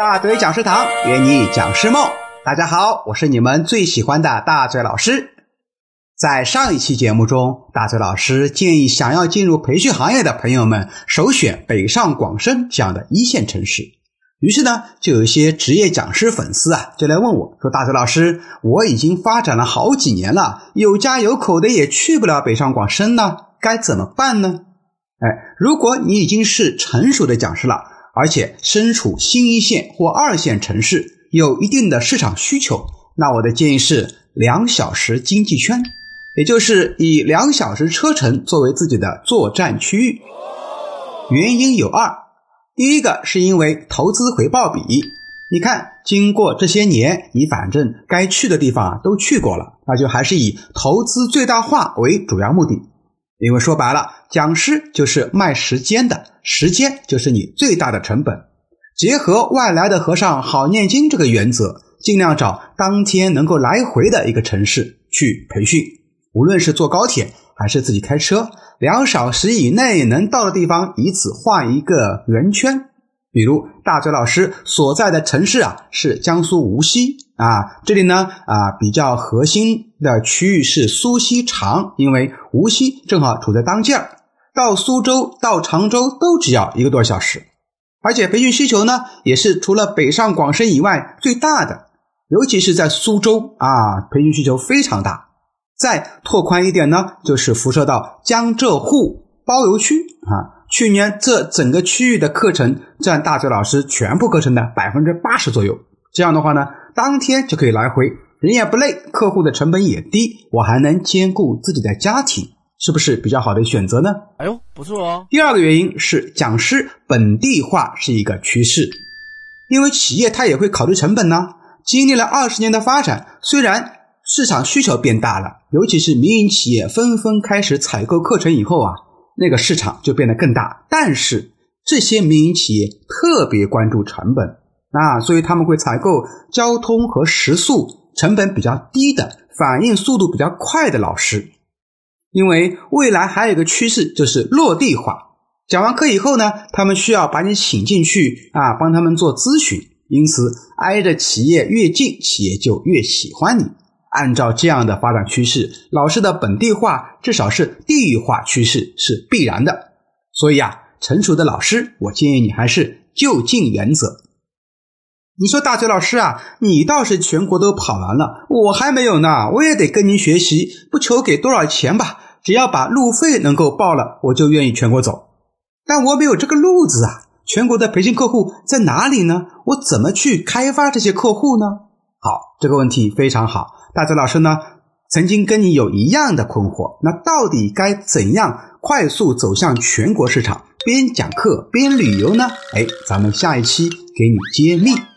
大嘴讲师堂约你讲师梦，大家好，我是你们最喜欢的大嘴老师。在上一期节目中，大嘴老师建议想要进入培训行业的朋友们首选北上广深这样的一线城市。于是呢，就有一些职业讲师粉丝啊，就来问我说：“大嘴老师，我已经发展了好几年了，有家有口的也去不了北上广深呢，该怎么办呢？”哎，如果你已经是成熟的讲师了。而且身处新一线或二线城市，有一定的市场需求，那我的建议是两小时经济圈，也就是以两小时车程作为自己的作战区域。原因有二，第一个是因为投资回报比，你看，经过这些年，你反正该去的地方都去过了，那就还是以投资最大化为主要目的。因为说白了，讲师就是卖时间的，时间就是你最大的成本。结合外来的和尚好念经这个原则，尽量找当天能够来回的一个城市去培训。无论是坐高铁还是自己开车，两小时以内能到的地方，以此画一个圆圈。比如大嘴老师所在的城市啊，是江苏无锡啊。这里呢啊，比较核心的区域是苏锡常，因为无锡正好处在当间儿，到苏州、到常州都只要一个多小时。而且培训需求呢，也是除了北上广深以外最大的，尤其是在苏州啊，培训需求非常大。再拓宽一点呢，就是辐射到江浙沪包邮区啊。去年这整个区域的课程占大学老师全部课程的百分之八十左右。这样的话呢，当天就可以来回，人也不累，客户的成本也低，我还能兼顾自己的家庭，是不是比较好的选择呢？哎呦，不错哦。第二个原因是讲师本地化是一个趋势，因为企业它也会考虑成本呢。经历了二十年的发展，虽然市场需求变大了，尤其是民营企业纷纷开始采购课程以后啊。那个市场就变得更大，但是这些民营企业特别关注成本啊，所以他们会采购交通和食宿成本比较低的、反应速度比较快的老师。因为未来还有一个趋势就是落地化，讲完课以后呢，他们需要把你请进去啊，帮他们做咨询，因此挨着企业越近，企业就越喜欢你。按照这样的发展趋势，老师的本地化至少是地域化趋势是必然的。所以啊，成熟的老师，我建议你还是就近原则。你说大嘴老师啊，你倒是全国都跑完了，我还没有呢，我也得跟您学习，不求给多少钱吧，只要把路费能够报了，我就愿意全国走。但我没有这个路子啊，全国的培训客户在哪里呢？我怎么去开发这些客户呢？好，这个问题非常好。大泽老师呢，曾经跟你有一样的困惑，那到底该怎样快速走向全国市场，边讲课边旅游呢？哎，咱们下一期给你揭秘。